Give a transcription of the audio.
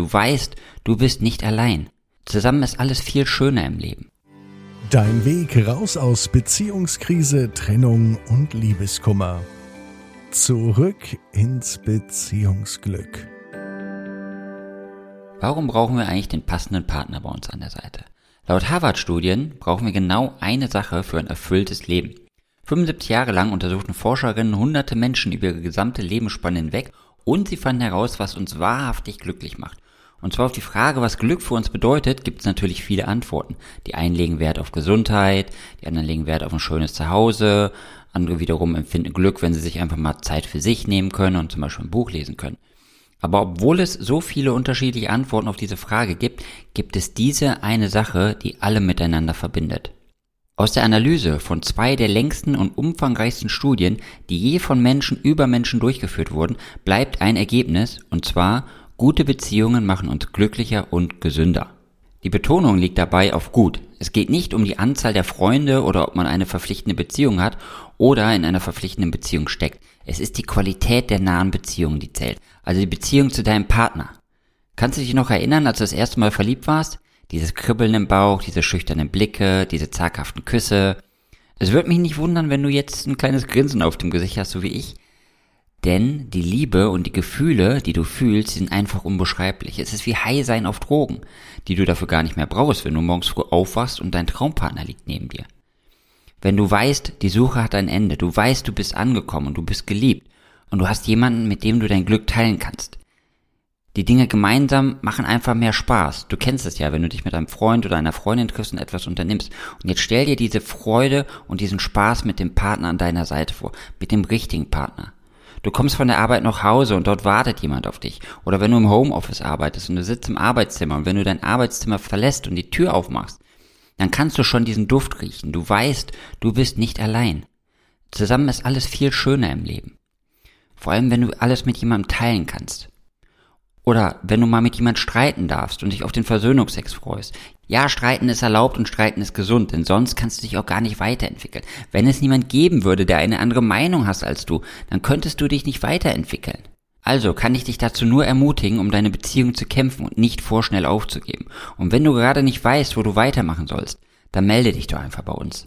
Du weißt, du bist nicht allein. Zusammen ist alles viel schöner im Leben. Dein Weg raus aus Beziehungskrise, Trennung und Liebeskummer. Zurück ins Beziehungsglück. Warum brauchen wir eigentlich den passenden Partner bei uns an der Seite? Laut Harvard-Studien brauchen wir genau eine Sache für ein erfülltes Leben. 75 Jahre lang untersuchten Forscherinnen hunderte Menschen über ihre gesamte Lebensspanne hinweg und sie fanden heraus, was uns wahrhaftig glücklich macht. Und zwar auf die Frage, was Glück für uns bedeutet, gibt es natürlich viele Antworten. Die einen legen Wert auf Gesundheit, die anderen legen Wert auf ein schönes Zuhause, andere wiederum empfinden Glück, wenn sie sich einfach mal Zeit für sich nehmen können und zum Beispiel ein Buch lesen können. Aber obwohl es so viele unterschiedliche Antworten auf diese Frage gibt, gibt es diese eine Sache, die alle miteinander verbindet. Aus der Analyse von zwei der längsten und umfangreichsten Studien, die je von Menschen über Menschen durchgeführt wurden, bleibt ein Ergebnis, und zwar Gute Beziehungen machen uns glücklicher und gesünder. Die Betonung liegt dabei auf gut. Es geht nicht um die Anzahl der Freunde oder ob man eine verpflichtende Beziehung hat oder in einer verpflichtenden Beziehung steckt. Es ist die Qualität der nahen Beziehung, die zählt. Also die Beziehung zu deinem Partner. Kannst du dich noch erinnern, als du das erste Mal verliebt warst? Dieses Kribbeln im Bauch, diese schüchternen Blicke, diese zaghaften Küsse. Es würde mich nicht wundern, wenn du jetzt ein kleines Grinsen auf dem Gesicht hast, so wie ich. Denn die Liebe und die Gefühle, die du fühlst, sind einfach unbeschreiblich. Es ist wie High sein auf Drogen, die du dafür gar nicht mehr brauchst, wenn du morgens früh aufwachst und dein Traumpartner liegt neben dir. Wenn du weißt, die Suche hat ein Ende, du weißt, du bist angekommen du bist geliebt und du hast jemanden, mit dem du dein Glück teilen kannst. Die Dinge gemeinsam machen einfach mehr Spaß. Du kennst es ja, wenn du dich mit einem Freund oder einer Freundin triffst und etwas unternimmst. Und jetzt stell dir diese Freude und diesen Spaß mit dem Partner an deiner Seite vor, mit dem richtigen Partner. Du kommst von der Arbeit nach Hause und dort wartet jemand auf dich. Oder wenn du im Homeoffice arbeitest und du sitzt im Arbeitszimmer und wenn du dein Arbeitszimmer verlässt und die Tür aufmachst, dann kannst du schon diesen Duft riechen. Du weißt, du bist nicht allein. Zusammen ist alles viel schöner im Leben. Vor allem, wenn du alles mit jemandem teilen kannst. Oder wenn du mal mit jemand streiten darfst und dich auf den Versöhnungsex freust. Ja, streiten ist erlaubt und streiten ist gesund, denn sonst kannst du dich auch gar nicht weiterentwickeln. Wenn es niemand geben würde, der eine andere Meinung hast als du, dann könntest du dich nicht weiterentwickeln. Also kann ich dich dazu nur ermutigen, um deine Beziehung zu kämpfen und nicht vorschnell aufzugeben. Und wenn du gerade nicht weißt, wo du weitermachen sollst, dann melde dich doch einfach bei uns.